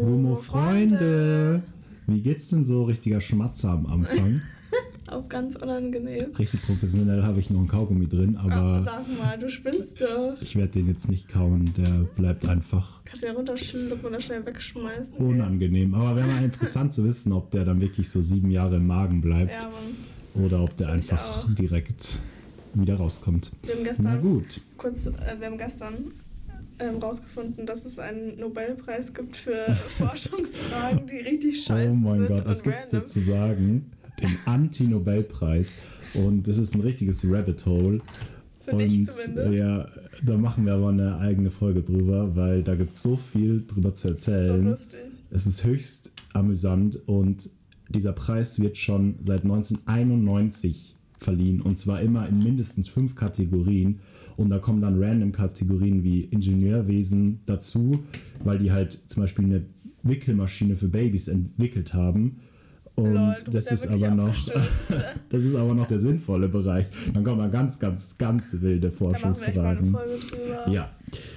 Gummo Freunde. Wie geht's denn so? Richtiger Schmatzer am Anfang. Auch ganz unangenehm. Richtig professionell habe ich noch einen Kaugummi drin, Aber aber sag mal, du spinnst doch. ich werde den jetzt nicht kauen. Der bleibt einfach Kannst du ja runterschlucken oder schnell wegschmeißen. unangenehm. Aber wäre mal interessant zu wissen, ob der dann wirklich so sieben Jahre im Magen bleibt Ja, Mann. oder ob der Find einfach direkt wieder rauskommt. Wir haben Na gestern gut. kurz, äh, wir haben gestern ähm, rausgefunden, dass es einen Nobelpreis gibt für Forschungsfragen, die richtig scheiße oh mein sind Gott, es gibt random. sozusagen den Anti-Nobelpreis. Und das ist ein richtiges Rabbit Hole. Für dich Und zumindest. ja, da machen wir aber eine eigene Folge drüber, weil da gibt es so viel drüber zu So erzählen. lustig. es ist höchst amüsant und dieser Preis wird schon seit 1991 verliehen und zwar immer in mindestens fünf Kategorien. Und da kommen dann random Kategorien wie Ingenieurwesen dazu, weil die halt zum Beispiel eine Wickelmaschine für Babys entwickelt haben. Und Lol, das ist aber noch das ist aber noch der sinnvolle Bereich. Dann kommen da ganz, ganz, ganz wilde Forschungsfragen. Ja,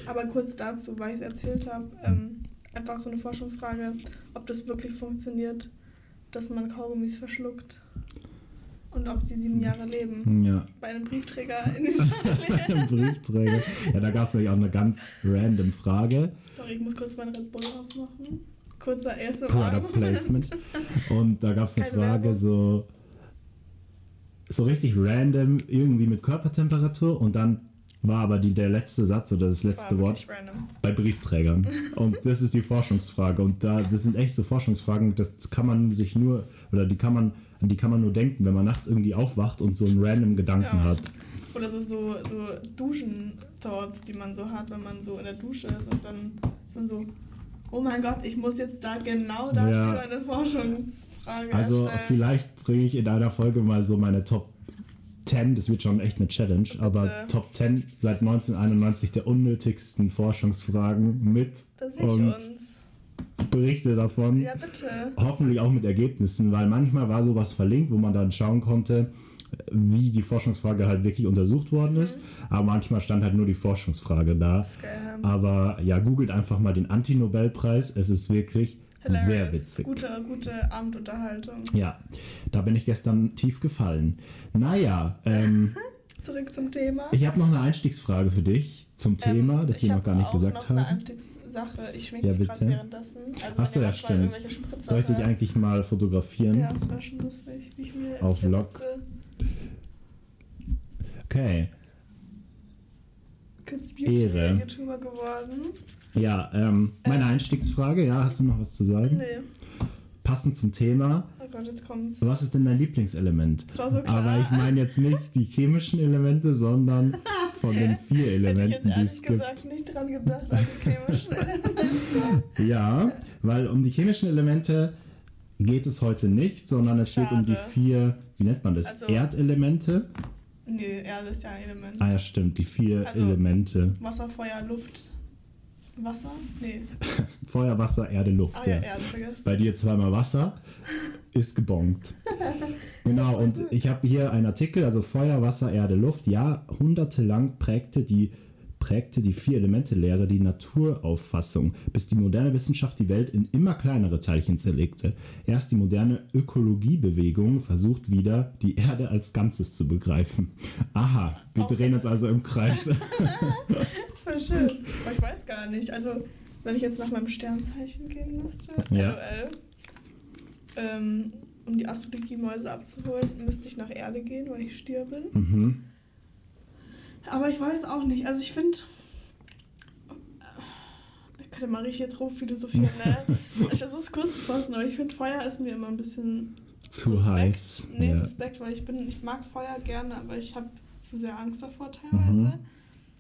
Aber kurz dazu, weil ich es erzählt habe, ähm, einfach so eine Forschungsfrage, ob das wirklich funktioniert, dass man Kaugummis verschluckt und ob sie sieben Jahre leben. ja. Bei einem Briefträger in Italien. Ein Briefträger. Ja, da gab es nämlich auch eine ganz random Frage. Sorry, ich muss kurz meinen Red Bull aufmachen. Kurzer erster Product Placement. Und da gab es eine Keine Frage Werbung. so, so richtig random, irgendwie mit Körpertemperatur und dann war aber die, der letzte Satz oder das letzte Wort Random. bei Briefträgern. Und das ist die Forschungsfrage. Und da, das sind echt so Forschungsfragen, das kann man sich nur, oder die kann man, an die kann man nur denken, wenn man nachts irgendwie aufwacht und so einen random Gedanken Ja. hat. Oder so, so, so Duschen-Thoughts, die man so hat, wenn man so in der Dusche ist und dann ist man so, oh mein Gott, ich muss jetzt da genau dafür Ja. eine Forschungsfrage Also erstellen. vielleicht bringe ich in einer Folge mal so meine Top 10, das wird schon echt eine Challenge, aber Top 10 seit 1991 der unnötigsten Forschungsfragen mit Da sehe ich und uns. Berichte davon. Ja, bitte. Hoffentlich auch mit Ergebnissen, weil manchmal war sowas verlinkt, wo man dann schauen konnte, wie die Forschungsfrage halt wirklich untersucht worden ist. Aber manchmal stand halt nur die Forschungsfrage da. Aber ja, googelt einfach mal den Anti-Nobelpreis. Es ist wirklich sehr Hilarious. witzig. Gute, gute Abendunterhaltung. Ja, da bin ich gestern tief gefallen. Naja, ähm, Zurück zum Thema. ich habe noch eine Einstiegsfrage für dich zum Thema, Ähm, das ich wir noch gar nicht gesagt noch Eine haben. Einstiegssache. Ich schminke Ja, mich gerade währenddessen. Also Achso, ja, stimmt. Soll ich dich eigentlich mal fotografieren? Ja, das wäre schon lustig, wie ich mir Auf sitze. Okay. Kids Beauty Ehre. YouTuber geworden. Ja, ähm, meine Einstiegsfrage, ja, hast du noch was zu sagen? Nee. Passend zum Thema, Gott, jetzt kommt's. was ist denn dein Lieblingselement? Das war so klar. Aber ich meine jetzt nicht die chemischen Elemente, sondern von den vier ich Elementen, die es gibt. gesagt nicht dran gedacht, an die chemischen Elemente. Ja, weil um die chemischen Elemente geht es heute nicht, sondern es geht um die Schade. vier, wie nennt man das? Also- Erdelemente? Nee, Erde ist ja ein Element. Ah ja, stimmt, die vier Also- Elemente. Wasser, Feuer, Luft. Wasser? Nee. Feuer, Wasser, Erde, Luft. Ah ja, ja. Erde vergessen. Bei dir zweimal Wasser, ist gebongt. Genau, und ich habe hier einen Artikel, also Feuer, Wasser, Erde, Luft. Jahrhundertelang prägte die, prägte die Vier-Elemente-Lehre die Naturauffassung, bis die moderne Wissenschaft die Welt in immer kleinere Teilchen zerlegte. Erst die moderne Ökologiebewegung versucht wieder, die Erde als Ganzes zu begreifen. Aha, wir Auch- drehen uns also im Kreis. Voll schön. Aber ich weiß gar nicht. Also, wenn ich jetzt nach meinem Sternzeichen gehen müsste, Ja. LOL, ähm, um die Astrologie-Mäuse abzuholen, müsste ich nach Erde gehen, weil ich Stier bin. mhm. Aber ich weiß auch nicht. Also, ich finde. Ich könnte mal richtig jetzt rumphilosophieren, ne? ich versuche es kurz zu fassen, aber ich finde, Feuer ist mir immer ein bisschen Zu suspekt. heiß. Nee, ja. suspekt, weil ich bin, ich mag Feuer gerne, aber ich habe zu sehr Angst davor teilweise.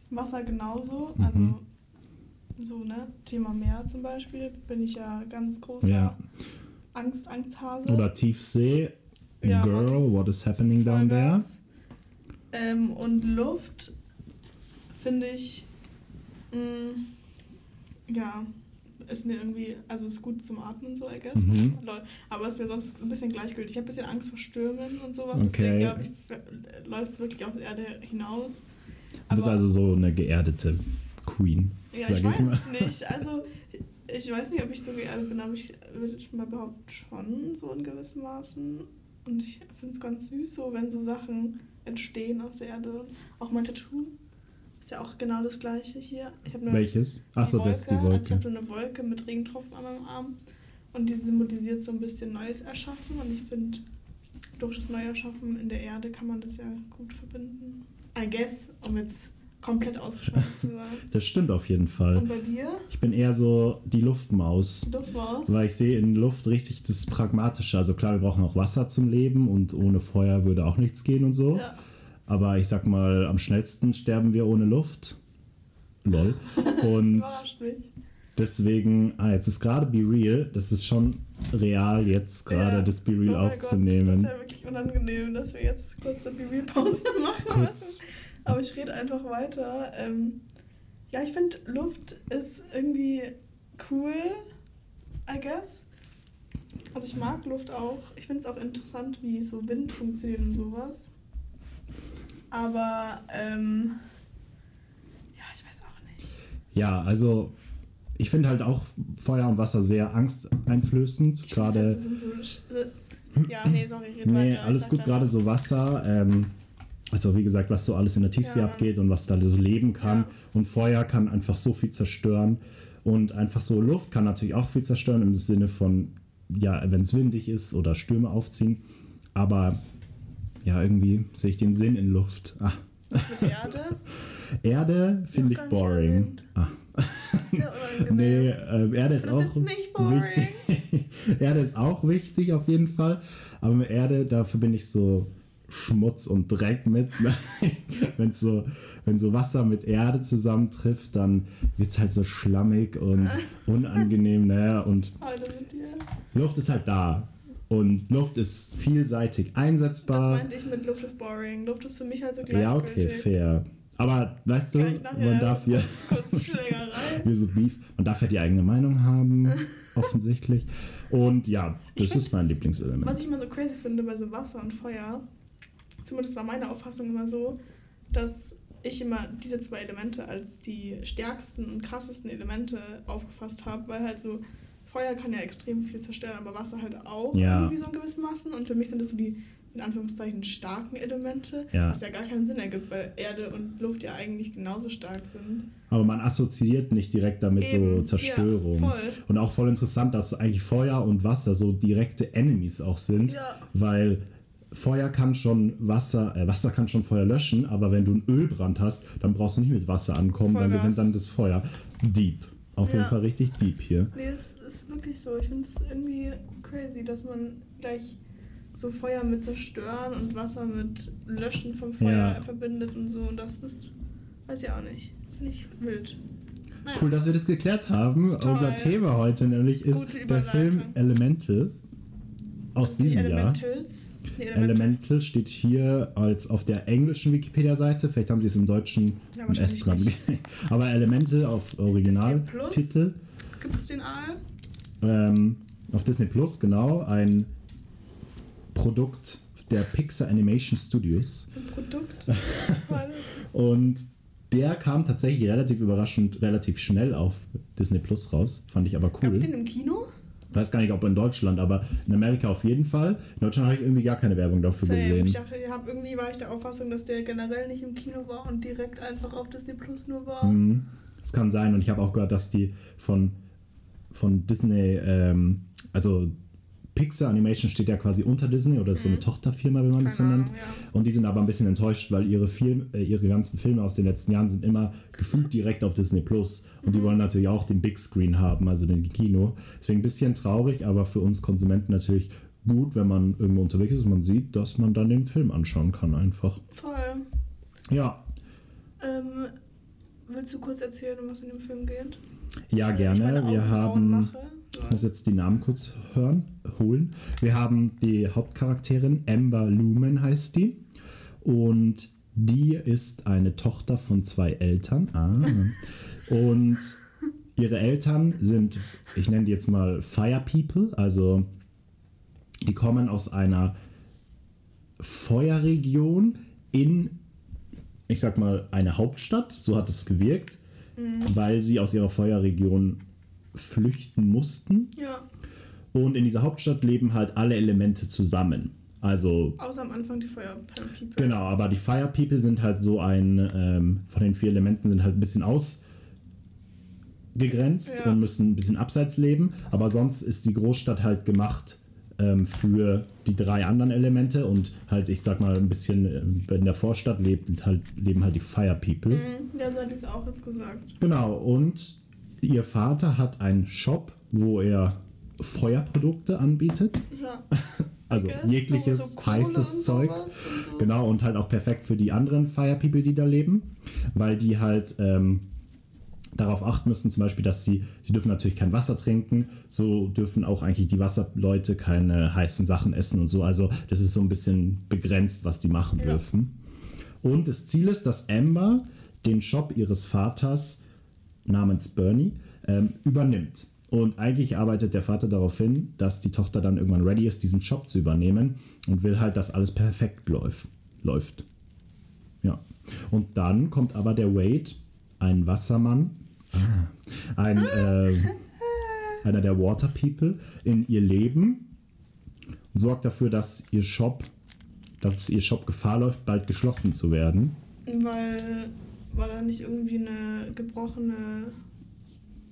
Wasser genauso. Mhm. Also so, ne? Thema Meer zum Beispiel, bin ich ja ganz großer Ja. Angst, Angsthase. Oder Tiefsee. Ja, Girl, what is happening down there? Ähm, und Luft finde ich, mh, ja, ist mir irgendwie, also ist gut zum Atmen so, I guess. Mhm. Aber ist mir sonst ein bisschen gleichgültig. Ich habe ein bisschen Angst vor Stürmen und sowas, Okay. deswegen glaube ich, läuft es wirklich auf die Erde hinaus. Du bist also so eine geerdete Queen. Ja, ich mal. weiß es nicht. Also, ich weiß nicht, ob ich so geerdet bin, aber ich würde jetzt mal behaupten, schon so in gewissem Maßen. Und ich finde es ganz süß, so wenn so Sachen entstehen aus der Erde. Auch mein Tattoo ist ja auch genau das gleiche hier. Ich hab eine, Welches? Achso, das ist die Also ich Wolke. habe eine Wolke mit Regentropfen an meinem Arm. Und die symbolisiert so ein bisschen Neues erschaffen. Und ich finde, durch das Neuerschaffen in der Erde kann man das ja gut verbinden. I guess, um jetzt komplett ausgeschweift zu sein. Das stimmt auf jeden Fall. Und bei dir? Ich bin eher so die Luftmaus. Luftmaus? Weil ich sehe in Luft richtig das Pragmatische. Also klar, wir brauchen auch Wasser zum Leben und ohne Feuer würde auch nichts gehen und so. Ja. Aber ich sag mal, am schnellsten sterben wir ohne Luft. Lol. Und mich. deswegen, ah, jetzt ist gerade Be Real. Das ist schon real, jetzt gerade Ja. das Be Real Oh mein Gott, aufzunehmen. das ist ja wirklich unangenehm, dass wir jetzt kurz eine Babypause machen Kurz. müssen. Aber ich rede einfach weiter. Ähm, ja, ich finde, Luft ist irgendwie cool, I guess. Also ich mag Luft auch. Ich finde es auch interessant, wie so Wind funktioniert und sowas. Aber, ähm, ja, ich weiß auch nicht. Ja, also ich finde halt auch Feuer und Wasser sehr angsteinflößend. Gerade. so, äh, ja, nee, sorry, red Nee, weiter. alles gut, gerade so Wasser. Ähm, also wie gesagt, was so alles in der Tiefsee Ja. abgeht und was da so leben kann. Ja. Und Feuer kann einfach so viel zerstören. Und einfach so Luft kann natürlich auch viel zerstören im Sinne von, ja, wenn es windig ist oder Stürme aufziehen. Aber ja, irgendwie sehe ich den Sinn in Luft. Ah, Erde. Erde finde ich boring. Ah. Unangenehm. Nee, ähm, Erde ist Das auch ist wichtig. Erde ist auch wichtig auf jeden Fall. Aber mit Erde, da verbinde ich so Schmutz und Dreck mit. wenn so, wenn so Wasser mit Erde zusammentrifft, dann wird es halt so schlammig und unangenehm. Naja, und mit dir. Luft ist halt da. Und Luft ist vielseitig Das einsetzbar. meinte ich mit Luft ist boring. Luft ist für mich halt so Ja, okay, gleichgültig. fair. Aber weißt du, man darf hier. Kurz, so Beef. Man darf ja die eigene Meinung haben, offensichtlich. Und ja, das find- ist mein Lieblingselement. Was ich immer so crazy finde bei so Wasser und Feuer, zumindest war meine Auffassung immer so, dass ich immer diese zwei Elemente als die stärksten und krassesten Elemente aufgefasst habe, weil halt so Feuer kann ja extrem viel zerstören, aber Wasser halt auch Ja. irgendwie so in gewissen Maßen. Und für mich sind das so die in Anführungszeichen starken Elemente, Ja. was ja gar keinen Sinn ergibt, weil Erde und Luft ja eigentlich genauso stark sind. Aber man assoziiert nicht direkt damit so Eben, Zerstörung. Ja, voll. Und auch voll interessant, dass eigentlich Feuer und Wasser so direkte Enemies auch sind, Ja. weil Feuer kann schon Wasser, äh, Wasser kann schon Feuer löschen, aber wenn du einen Ölbrand hast, dann brauchst du nicht mit Wasser ankommen, dann Vollgas. gewinnt dann das Feuer. Deep. Auf jeden Ja. Fall richtig deep hier. Nee, es ist wirklich so. Ich finde es irgendwie crazy, dass man gleich so Feuer mit Zerstören und Wasser mit Löschen vom Feuer Ja. verbindet und so. Und das ist, weiß ich auch nicht. Finde ich wild. Naja. Cool, dass wir das geklärt haben. Toll. Unser Thema heute nämlich ist der Film. Elemental aus die diesem Jahr. Elementals. Nee, Elemental. Elemental steht hier als auf der englischen Wikipedia-Seite. Vielleicht haben sie es im Deutschen Ja, ein S dran. Aber Elemental auf Originaltitel. Gibt es den Aal? Ähm, auf Disney Plus, genau. Ein Produkt der Pixar Animation Studios. Ein Produkt? Und der kam tatsächlich relativ überraschend, relativ schnell auf Disney Plus raus. Fand ich aber Gab es cool. den im Kino? Ich weiß gar nicht, ob in Deutschland, aber in Amerika auf jeden Fall. In Deutschland habe ich irgendwie gar keine Werbung dafür Same. gesehen. Ich hab, irgendwie war ich der Auffassung, dass der generell nicht im Kino war und direkt einfach auf Disney Plus nur war. Mhm. Das kann sein. Und ich habe auch gehört, dass die von, von Disney, ähm, also Pixar Animation steht ja quasi unter Disney oder ist so eine Tochterfirma, wenn man das so Mhm. Keine nennt. Ahnung, ja. Und die sind aber ein bisschen enttäuscht, weil ihre, Film, äh, ihre ganzen Filme aus den letzten Jahren sind immer gefühlt direkt auf Disney Plus. Und Mhm. die wollen natürlich auch den Big Screen haben, also den Kino. Deswegen ein bisschen traurig, aber für uns Konsumenten natürlich gut, wenn man irgendwo unterwegs ist und man sieht, dass man dann den Film anschauen kann einfach. Voll. Ja, Ähm, willst du kurz erzählen, um was in dem Film geht? ja gerne. Wir haben... Mache. Ich muss jetzt die Namen kurz hören, holen. Wir haben die Hauptcharakterin, Amber Lumen heißt die. Und die ist eine Tochter von zwei Eltern. Ah. Und ihre Eltern sind, ich nenne die jetzt mal Fire People, also die kommen aus einer Feuerregion in, ich sag mal, eine Hauptstadt. So hat es gewirkt, weil sie aus ihrer Feuerregion flüchten mussten. Ja, Und in dieser Hauptstadt leben halt alle Elemente zusammen. Also außer am Anfang die Fire People. Genau, aber die Fire People sind halt so ein, ähm, von den vier Elementen sind halt ein bisschen ausgegrenzt Ja. und müssen ein bisschen abseits leben. Aber sonst ist die Großstadt halt gemacht ähm, für die drei anderen Elemente und halt, ich sag mal, ein bisschen ähm, in der Vorstadt lebt halt, leben halt die Fire People. Mhm, Ja, so hätte ich es auch jetzt gesagt. Genau, und ihr Vater hat einen Shop, wo er Feuerprodukte anbietet. Ja. Also Guess, jegliches so- so heißes Zeug. und so. Genau, und halt auch perfekt für die anderen Fire People, die da leben, weil die halt ähm, darauf achten müssen, zum Beispiel, dass sie, sie dürfen natürlich kein Wasser trinken, so dürfen auch eigentlich die Wasserleute keine heißen Sachen essen und so. Also das ist so ein bisschen begrenzt, was die machen Ja. dürfen. Und das Ziel ist, dass Amber den Shop ihres Vaters namens Bernie ähm, übernimmt. Und eigentlich arbeitet der Vater darauf hin, dass die Tochter dann irgendwann ready ist, diesen Job zu übernehmen und will halt, dass alles perfekt läuft. läuft. Ja. Und dann kommt aber der Wade, ein Wassermann, ah, ein, äh, einer der Water People, in ihr Leben und sorgt dafür, dass ihr Shop, dass ihr Shop Gefahr läuft, bald geschlossen zu werden. Weil, weil da nicht irgendwie eine gebrochene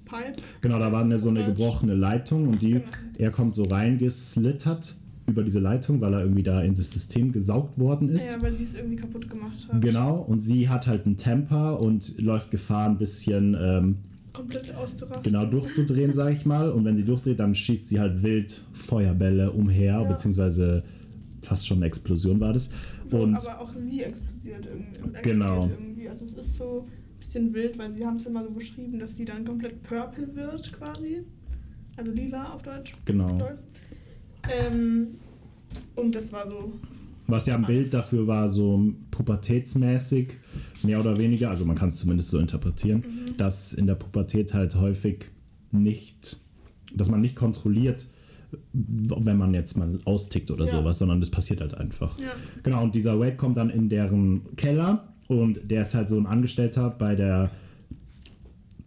Pipe. Genau, da war eine, so eine gebrochene Leitung und die, Genau, er kommt so reingeslittert über diese Leitung, weil er irgendwie da in das System gesaugt worden ist. Ja, weil sie es irgendwie kaputt gemacht hat. Genau, und sie hat halt einen Temper und läuft Gefahr, ein bisschen ähm, Komplett auszurasten. genau durchzudrehen, sag ich mal. Und wenn sie durchdreht, dann schießt sie halt wild Feuerbälle umher, Ja. beziehungsweise fast schon eine Explosion war das. So, und aber auch sie explodiert irgendwie. explodiert Genau. irgendwie. Also es ist so ein bisschen wild, weil sie haben es immer so beschrieben, dass sie dann komplett purple wird quasi. Also lila auf Deutsch. genau. Ähm, und das war so. Was ja ein Bild dafür war, so pubertätsmäßig, mehr oder weniger, also man kann es zumindest so interpretieren, Mhm. dass in der Pubertät halt häufig nicht, dass man nicht kontrolliert, wenn man jetzt mal austickt oder Ja. sowas, sondern das passiert halt einfach. Ja. Genau, und dieser Wade kommt dann in deren Keller und der ist halt so ein Angestellter bei der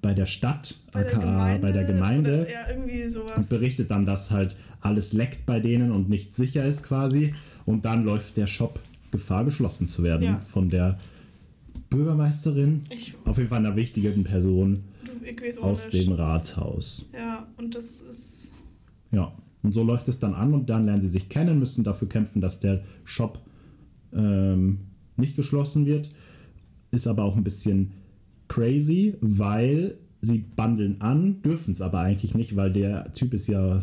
bei der Stadt, aka bei der Gemeinde Oder, ja, irgendwie sowas. und berichtet dann, dass halt alles leckt bei denen und nicht sicher ist quasi. Und dann läuft der Shop Gefahr, geschlossen zu werden Ja. von der Bürgermeisterin. Ich, Auf jeden Fall einer wichtigen Person aus dem Rathaus. Ja, und das ist. Ja, und so läuft es dann an und dann lernen sie sich kennen, müssen dafür kämpfen, dass der Shop ähm, nicht geschlossen wird. Ist aber auch ein bisschen crazy, weil sie bundeln an, dürfen es aber eigentlich nicht, weil der Typ ist ja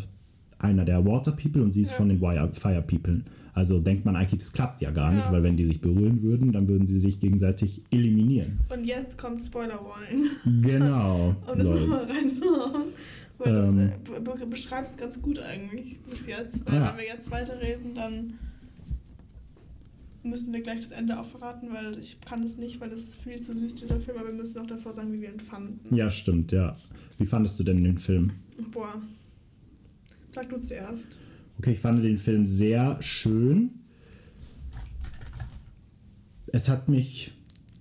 einer der Water People und sie ist Ja. von den Wire- Fire People. Also denkt man eigentlich, das klappt ja gar nicht, Ja. weil wenn die sich berühren würden, dann würden sie sich gegenseitig eliminieren. Und jetzt kommt Spoiler Warning. Genau. Um das nochmal reinzuhauen. Weil das Ähm. äh, be- be- beschreibt es ganz gut eigentlich bis jetzt. Weil Ja. wenn wir jetzt weiterreden, dann müssen wir gleich das Ende auch verraten, weil ich kann es nicht, weil das viel zu süß dieser Film, aber wir müssen auch davor sagen, wie wir ihn fanden. Ja, stimmt, ja. Wie fandest du denn den Film? Boah. Sag du zuerst. Okay, ich fand den Film sehr schön. Es hat mich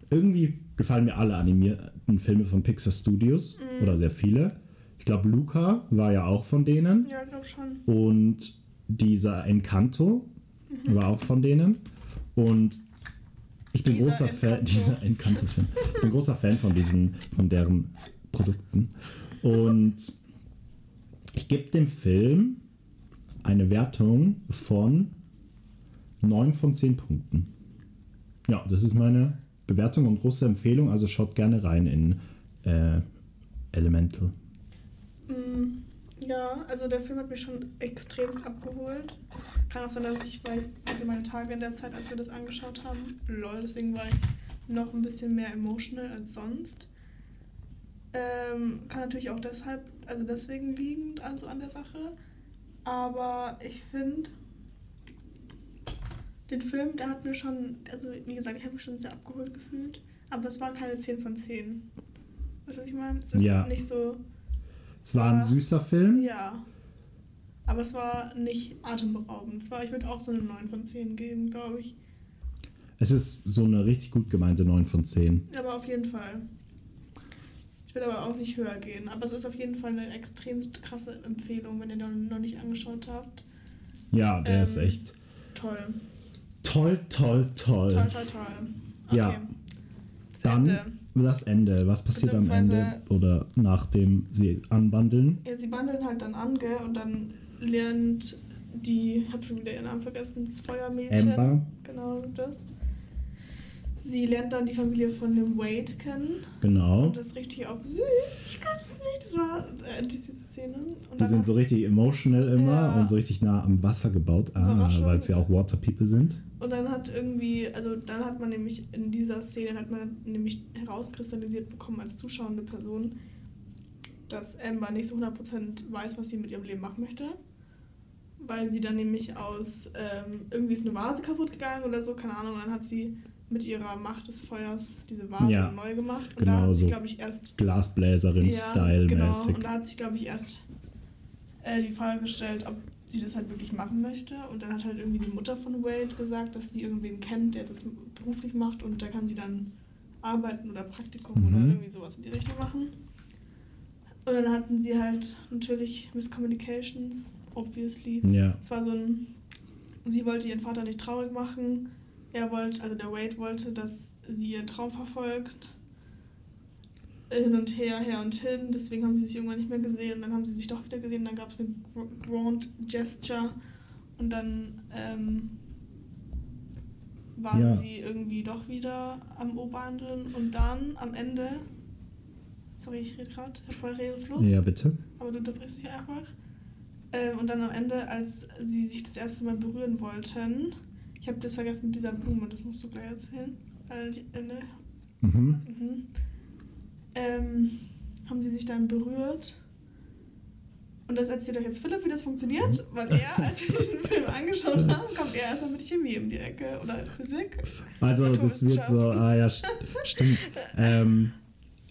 irgendwie gefallen mir alle animierten Filme von Pixar Studios oder sehr viele. Ich glaube, Luca war ja auch von denen Ja, glaub schon. und dieser Encanto war auch von denen und ich bin Dieser großer Fan Encanto. dieser Encanto-Film. Ich bin großer Fan von diesen von deren Produkten und ich gebe dem Film eine Wertung von 9 von 10 Punkten. Ja, das ist meine Bewertung und große Empfehlung. Also schaut gerne rein in äh, Elemental. Mm, Ja, also der Film hat mich schon extrem abgeholt. Kann auch sein, dass ich, weil hatte meine Tage in der Zeit, als wir das angeschaut haben, lol, deswegen war ich noch ein bisschen mehr emotional als sonst. Ähm, kann natürlich auch deshalb, also deswegen liegend, also an der Sache. Aber ich finde, den Film, der hat mir schon, also wie gesagt, ich habe mich schon sehr abgeholt gefühlt. Aber es war keine 10 von 10. Weißt du, was ich meine? Es ist Ja. nicht so. Es war ein süßer Film. Ja. Aber es war nicht atemberaubend. Es war, ich würde auch so eine 9 von 10 geben, glaube ich. Es ist so eine richtig gut gemeinte 9 von 10. Aber auf jeden Fall. Ich will aber auch nicht höher gehen. Aber es ist auf jeden Fall eine extrem krasse Empfehlung, wenn ihr den noch nicht angeschaut habt. Ja, der Ähm, ist echt Toll. toll, toll, toll. Toll, toll, toll. Okay. Ja. Das Dann Ende. Das Ende. Was passiert am Ende oder nachdem sie anbandeln? Ja, sie wandeln halt dann an, gell? Und dann lernt die, hab schon wieder ihren Namen vergessen, das Feuermädchen. Amber. Genau das. Sie lernt dann die Familie von dem Wade kennen. Genau. Und das ist richtig auf süß. Ich kann es nicht. Das war äh, die süße Szene. Und Die sind so richtig emotional immer Ja. und so richtig nah am Wasser gebaut. Ah, weil es ja auch Water People sind. Und dann hat irgendwie, also dann hat man nämlich in dieser Szene hat man nämlich herauskristallisiert bekommen als zuschauende Person, dass Amber nicht so 100% weiß, was sie mit ihrem Leben machen möchte. Weil sie dann nämlich aus, ähm, irgendwie ist eine Vase kaputt gegangen oder so, keine Ahnung, und dann hat sie mit ihrer Macht des Feuers diese Vase Ja, neu gemacht. Und genau da hat sie, so. glaube ich, erst Ja, Glasbläserin-Style-mäßig. genau. Und da hat sich, glaube ich, erst äh, die Frage gestellt, ob sie das halt wirklich machen möchte. Und dann hat halt irgendwie die Mutter von Wade gesagt, dass sie irgendwen kennt, der das beruflich macht und da kann sie dann arbeiten oder Praktikum Mhm. oder irgendwie sowas in die Richtung machen. Und dann hatten sie halt natürlich Miscommunications, obviously. Ja, Es war so ein, sie wollte ihren Vater nicht traurig machen. Er wollte, also der Wade wollte, dass sie ihren Traum verfolgt. Hin und her, her und hin. Deswegen haben sie sich irgendwann nicht mehr gesehen. Dann haben sie sich doch wieder gesehen. Dann gab es eine Gr- Grand Gesture. Und dann ähm, waren Ja. sie irgendwie doch wieder am Oberhandeln. Und dann am Ende, sorry, ich rede gerade, ich habe voll Redefluss ja, bitte. aber du unterbrichst mich einfach. Ähm, und dann am Ende, als sie sich das erste Mal berühren wollten, ich habe das vergessen mit dieser Blume, das musst du gleich erzählen. Äh, die- äh, ne? Mhm. mhm. ähm, haben sie sich dann berührt. Und das erzählt euch jetzt Philipp, wie das funktioniert, weil er, als wir diesen Film angeschaut haben, kommt er erstmal mit Chemie um die Ecke oder Physik. Also das wird so, ah ja, st stimmt. Ähm,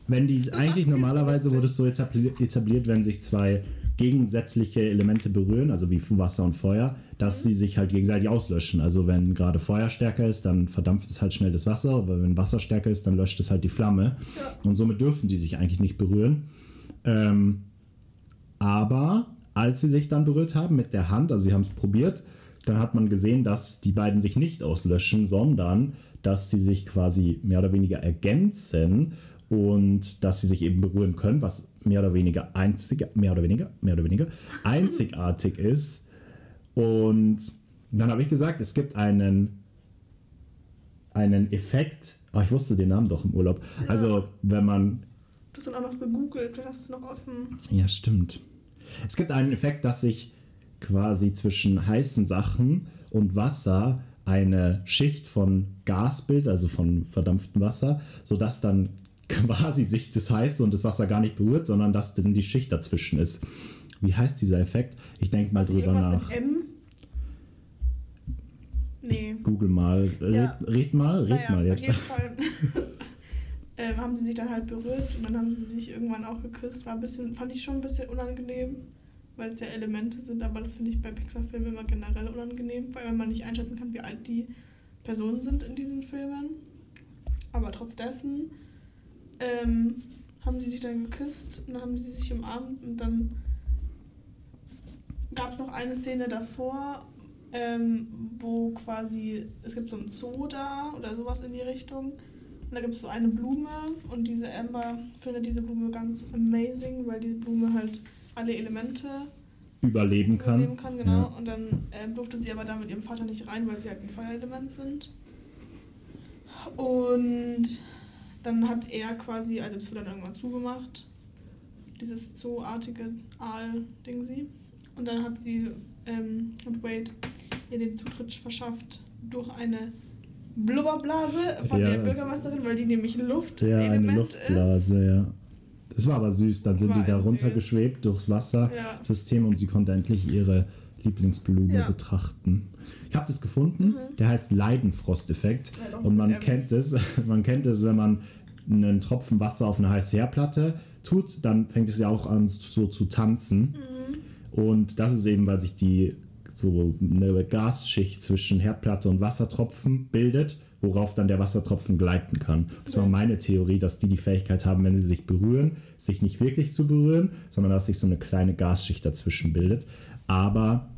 wenn die eigentlich normalerweise wurde es so etabli- etabliert, wenn sich zwei gegensätzliche Elemente berühren, also wie Wasser und Feuer, dass sie sich halt gegenseitig auslöschen. Also wenn gerade Feuer stärker ist, dann verdampft es halt schnell das Wasser, aber wenn Wasser stärker ist, dann löscht es halt die Flamme. Ja. Und somit dürfen die sich eigentlich nicht berühren. Ähm, aber als sie sich dann berührt haben mit der Hand, also sie haben es probiert, dann hat man gesehen, dass die beiden sich nicht auslöschen, sondern dass sie sich quasi mehr oder weniger ergänzen und dass sie sich eben berühren können, was mehr oder weniger einzig, mehr oder weniger, mehr oder weniger einzigartig ist. Und dann habe ich gesagt, es gibt einen, einen Effekt. Oh, ich wusste den Namen doch im Urlaub. Also, wenn man Du hast dann auch noch gegoogelt, dann hast du noch offen. ja, stimmt. Es gibt einen Effekt, dass sich quasi zwischen heißen Sachen und Wasser eine Schicht von Gas bildet, also von verdampftem Wasser, sodass dann quasi sich das heiße und das Wasser gar nicht berührt, sondern dass dann die Schicht dazwischen ist. Wie heißt dieser Effekt? Ich denke mal drüber nach. mit M? Nee. Google mal. Red, Ja. red mal, red naja, mal auf jetzt. jeden Fall ähm, haben sie sich dann halt berührt und dann haben sie sich irgendwann auch geküsst. War ein bisschen, fand ich schon ein bisschen unangenehm, weil es ja Elemente sind, aber das finde ich bei Pixar-Filmen immer generell unangenehm, weil man nicht einschätzen kann, wie alt die Personen sind in diesen Filmen. Aber trotz dessen ähm, haben sie sich dann geküsst und dann haben sie sich umarmt und dann gab es noch eine Szene davor, ähm, wo quasi, es gibt so ein Zoo da oder sowas in die Richtung. Und da gibt es so eine Blume und diese Amber findet diese Blume ganz amazing, weil die Blume halt alle Elemente Überleben kann. übernehmen kann, genau. Ja. Und dann ähm, durfte sie aber da mit ihrem Vater nicht rein, weil sie halt ein Feuerelement sind. Und dann hat er quasi, also das wurde dann irgendwann zugemacht, dieses zooartige Aal-Ding Und dann hat sie, ähm, hat Wade ihr den Zutritt verschafft durch eine Blubberblase von Ja, der Bürgermeisterin, weil die nämlich Luft Ja, eine Luftblase, ja. Das war aber süß. Dann sind War die da runtergeschwebt durchs ist. Wassersystem Ja. und sie konnte endlich ihre Lieblingsblume Ja. betrachten. Ich habe das gefunden. Mhm. Der heißt Leidenfrosteffekt. Ja, Und man kennt es. Man kennt es, wenn man einen Tropfen Wasser auf eine heiße Herdplatte tut, dann fängt es ja auch an so zu tanzen. Mhm. Und das ist eben, weil sich die so eine Gasschicht zwischen Herdplatte und Wassertropfen bildet, worauf dann der Wassertropfen gleiten kann. Das war meine Theorie, dass die die Fähigkeit haben, wenn sie sich berühren, sich nicht wirklich zu berühren, sondern dass sich so eine kleine Gasschicht dazwischen bildet. Aber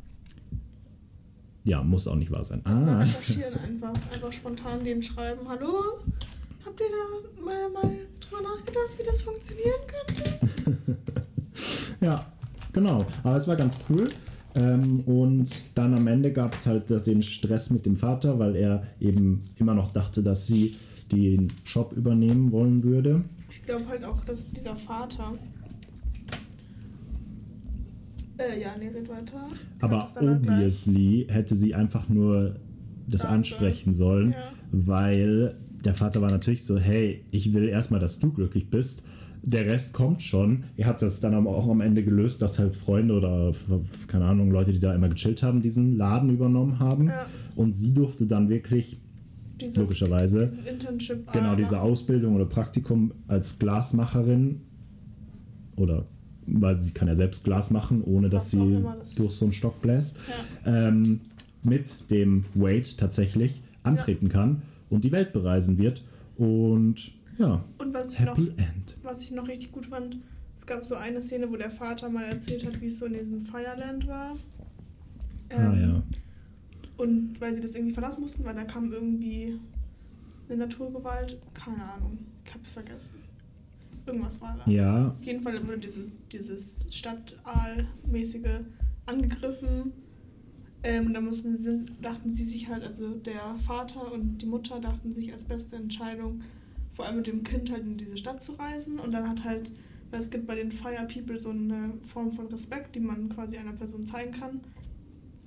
ja, muss auch nicht wahr sein. Erstmal Ah, recherchieren einfach. Einfach spontan denen schreiben, hallo, habt ihr da mal, mal drüber nachgedacht, wie das funktionieren könnte? ja, genau. Aber es war ganz cool. Ähm, und dann am Ende gab es halt das- den Stress mit dem Vater, weil er eben immer noch dachte, dass sie den Job übernehmen wollen würde. Ich glaube halt auch, dass dieser Vater. Äh, ja, nee, red weiter. Ich Aber obviously hätte sie einfach nur das Sagen ansprechen sollen, Ja. weil der Vater war natürlich so, hey, ich will erstmal, dass du glücklich bist. Der Rest kommt schon. Er hat das dann aber auch am Ende gelöst, dass halt Freunde oder keine Ahnung, Leute, die da immer gechillt haben, diesen Laden übernommen haben. Ja. Und sie durfte dann wirklich, Dieses, logischerweise, genau ah, diese. Ausbildung oder Praktikum als Glasmacherin oder weil sie kann ja selbst Glas machen, ohne dass sie das- durch so einen Stock bläst Ja. ähm, mit dem Wade tatsächlich antreten kann und die Welt bereisen wird. Und ja, Und was ich, noch, Happy End. was ich noch richtig gut fand, es gab so eine Szene, wo der Vater mal erzählt hat, wie es so in diesem Fireland war. ah Ähm, ja. Und weil sie das irgendwie verlassen mussten, weil da kam irgendwie eine Naturgewalt. Keine Ahnung, ich hab's vergessen. Irgendwas war da. Ja, Auf jeden Fall wurde dieses, dieses Stadtaal-mäßige angegriffen. Ähm, und da mussten sie, dachten sie sich halt, also der Vater und die Mutter dachten sich als beste Entscheidung, vor allem mit dem Kind halt in diese Stadt zu reisen. Und dann hat halt, weil es gibt bei den Fire People so eine Form von Respekt, die man quasi einer Person zeigen kann,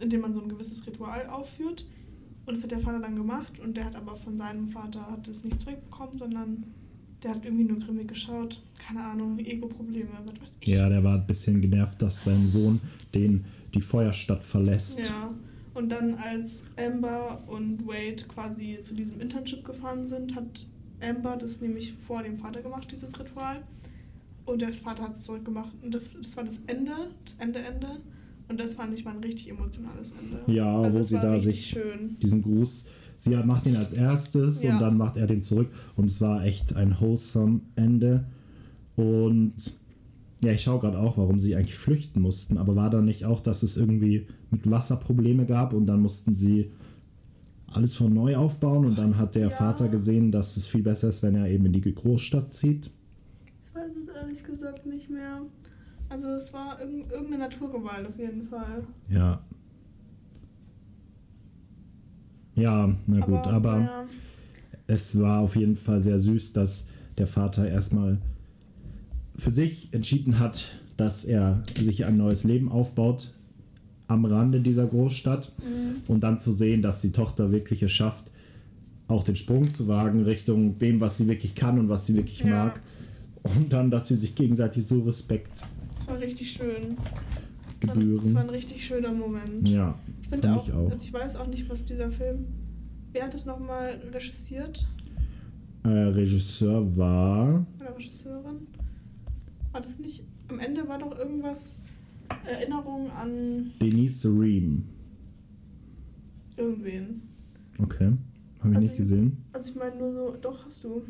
indem man so ein gewisses Ritual aufführt. Und das hat der Vater dann gemacht und der hat aber von seinem Vater hat es nicht zurückbekommen, sondern der hat irgendwie nur grimmig geschaut. Keine Ahnung, Ego-Probleme, was weiß ich. ja, der war ein bisschen genervt, dass sein Sohn den die Feuerstadt verlässt. Ja. Und dann, als Amber und Wade quasi zu diesem Internship gefahren sind, hat Amber das nämlich vor dem Vater gemacht, dieses Ritual. Und der Vater hat es zurückgemacht. Und das, das war das Ende, das Ende, Ende. Und das fand ich mal ein richtig emotionales Ende. Ja, also wo das sie da richtig sich schön. diesen Gruß, sie macht ihn als erstes Ja. und dann macht er den zurück und es war echt ein wholesome Ende und ja, ich schaue gerade auch, warum sie eigentlich flüchten mussten, aber war da nicht auch, dass es irgendwie mit Wasser Probleme gab und dann mussten sie alles von neu aufbauen und dann hat der Ja. Vater gesehen, dass es viel besser ist, wenn er eben in die Großstadt zieht. Ich weiß es ehrlich gesagt nicht mehr. Also es war irg irgendeine Naturgewalt auf jeden Fall. Ja. Ja, na gut, aber ja. es war auf jeden Fall sehr süß, dass der Vater erstmal für sich entschieden hat, dass er sich ein neues Leben aufbaut am Rande dieser Großstadt Mhm. und dann zu sehen, dass die Tochter wirklich es schafft, auch den Sprung zu wagen Richtung dem, was sie wirklich kann und was sie wirklich Ja. mag. Und dann, dass sie sich gegenseitig so Respekt Es war richtig schön. Gebühren. war ein richtig schöner Moment. Ja, Ich finde auch, ich auch. Also ich weiß auch nicht, was dieser Film. Wer hat es nochmal regissiert? Äh, Regisseur war. Oder Regisseurin? War das nicht. Am Ende war doch irgendwas. Erinnerung an Denise Ream. irgendwen. Okay. Habe ich Also nicht ich- gesehen. Also ich meine nur so, doch hast du.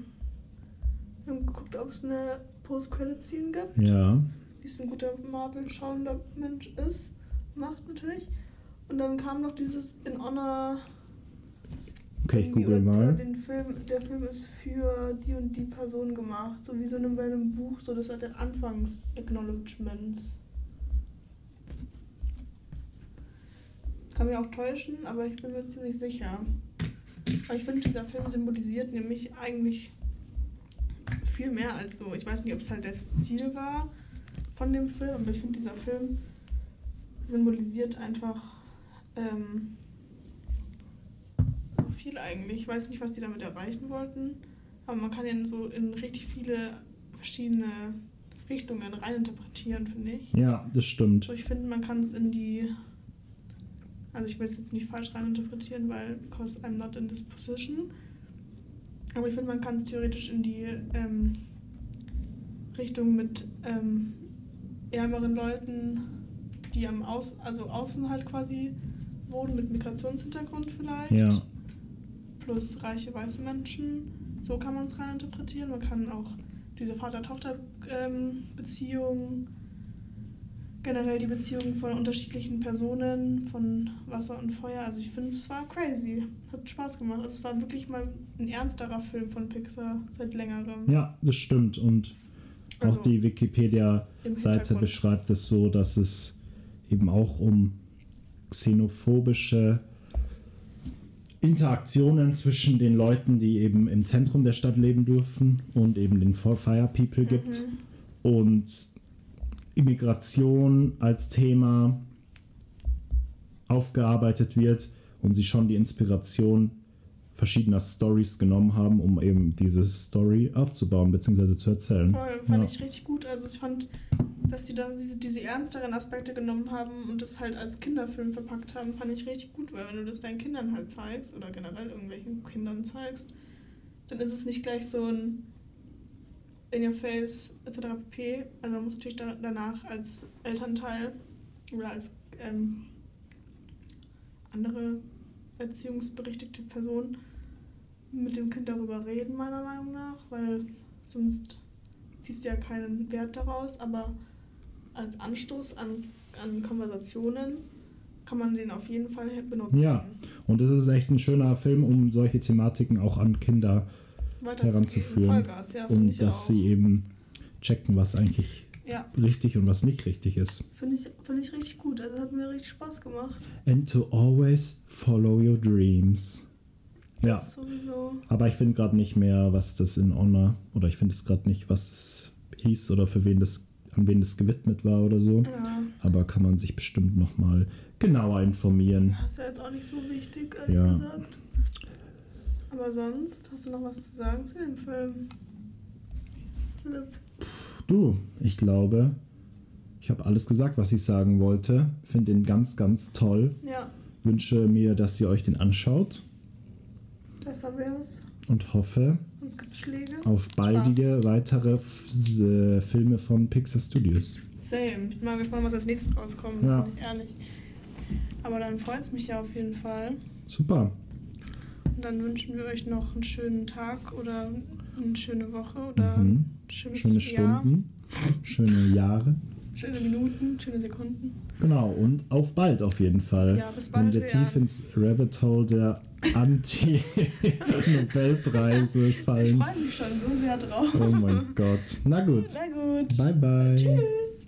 Wir haben geguckt, ob es eine Post-Credit-Scene gibt. Ja. Wie es ein guter Marvel-schauender Mensch ist, macht natürlich. Und dann kam noch dieses In Honor. Okay, ich google mal. Den Film, der Film ist für die und die Person gemacht. So wie so in einem Buch, so das hat der Anfangs-Acknowledgements. Kann mich auch täuschen, aber ich bin mir ziemlich sicher. Weil ich finde, dieser Film symbolisiert nämlich eigentlich viel mehr als so. Ich weiß nicht, ob es halt das Ziel war von dem Film, aber ich finde, dieser Film symbolisiert einfach ähm, so viel eigentlich. Ich weiß nicht, was die damit erreichen wollten, aber man kann ihn so in richtig viele verschiedene Richtungen reininterpretieren, finde ich. Ja, das stimmt. So, ich finde, man kann es in die. Also, ich will es jetzt nicht falsch reininterpretieren, weil, because I'm not in this position. Aber ich finde, man kann es theoretisch in die ähm, Richtung mit ähm, ärmeren Leuten, die am Aus, also außen halt quasi wohnen, mit Migrationshintergrund vielleicht. Ja. plus reiche weiße Menschen. So kann man es rein interpretieren. Man kann auch diese Vater-Tochter-Beziehung, generell die Beziehung von unterschiedlichen Personen, von Wasser und Feuer. Also ich finde, es war crazy. Hat Spaß gemacht. Also es war wirklich mal ein ernsterer Film von Pixar seit längerem. Ja, das stimmt. Und auch Also, die Wikipedia-Seite beschreibt es so, dass es eben auch um xenophobische Interaktionen zwischen den Leuten, die eben im Zentrum der Stadt leben dürfen und eben den Fire People gibt. Mhm. Und Immigration als Thema aufgearbeitet wird und sie schon die Inspiration verschiedener Stories genommen haben, um eben diese Story aufzubauen bzw. zu erzählen. Voll, fand Ja. ich richtig gut. Also ich fand, dass die da diese, diese ernsteren Aspekte genommen haben und das halt als Kinderfilm verpackt haben, fand ich richtig gut, weil wenn du das deinen Kindern halt zeigst oder generell irgendwelchen Kindern zeigst, dann ist es nicht gleich so ein in your face etc. pp. Also man muss natürlich da, danach als Elternteil oder als ähm, andere erziehungsberechtigte Person mit dem Kind darüber reden, meiner Meinung nach, weil sonst ziehst du ja keinen Wert daraus, aber als Anstoß an, an Konversationen kann man den auf jeden Fall benutzen. Ja. Und es ist echt ein schöner Film, um solche Thematiken auch an Kinder heranzuführen. Ja, und dass auch. sie eben checken, was eigentlich Ja, richtig und was nicht richtig ist. finde ich, find ich richtig gut. Also hat mir richtig Spaß gemacht. And to always follow your dreams. Ja, sowieso. aber ich finde gerade nicht mehr, was das in Honor, oder ich finde es gerade nicht, was das hieß oder für wen das, an wen das gewidmet war oder so. Ja, Aber kann man sich bestimmt nochmal genauer informieren. das ist ja jetzt auch nicht so wichtig, ehrlich Ja. gesagt. Aber sonst, hast du noch was zu sagen zu dem Film? Philipp? Du, ich glaube, ich habe alles gesagt, was ich sagen wollte. Finde ihn ganz, ganz toll. Ja, Wünsche mir, dass ihr euch den anschaut besser wär's. und hoffe auf baldige weitere F äh, Filme von Pixar Studios. Same. Ich bin mal gespannt, was als nächstes rauskommt, Ja. bin ich ehrlich. Aber dann freut es mich ja auf jeden Fall. Super. Und dann wünschen wir euch noch einen schönen Tag oder eine schöne Woche oder Mhm. schönes Schöne Jahr. Stunden, schöne Jahre. Schöne Minuten, schöne Sekunden. Genau, und auf bald auf jeden Fall. Ja, bis bald, Wenn wir ja. tief ins Rabbit Hole der Anti-Nobelpreise Ich fallen. freue mich schon so sehr drauf. Oh mein Gott. Na gut. Na gut. Bye bye. Tschüss.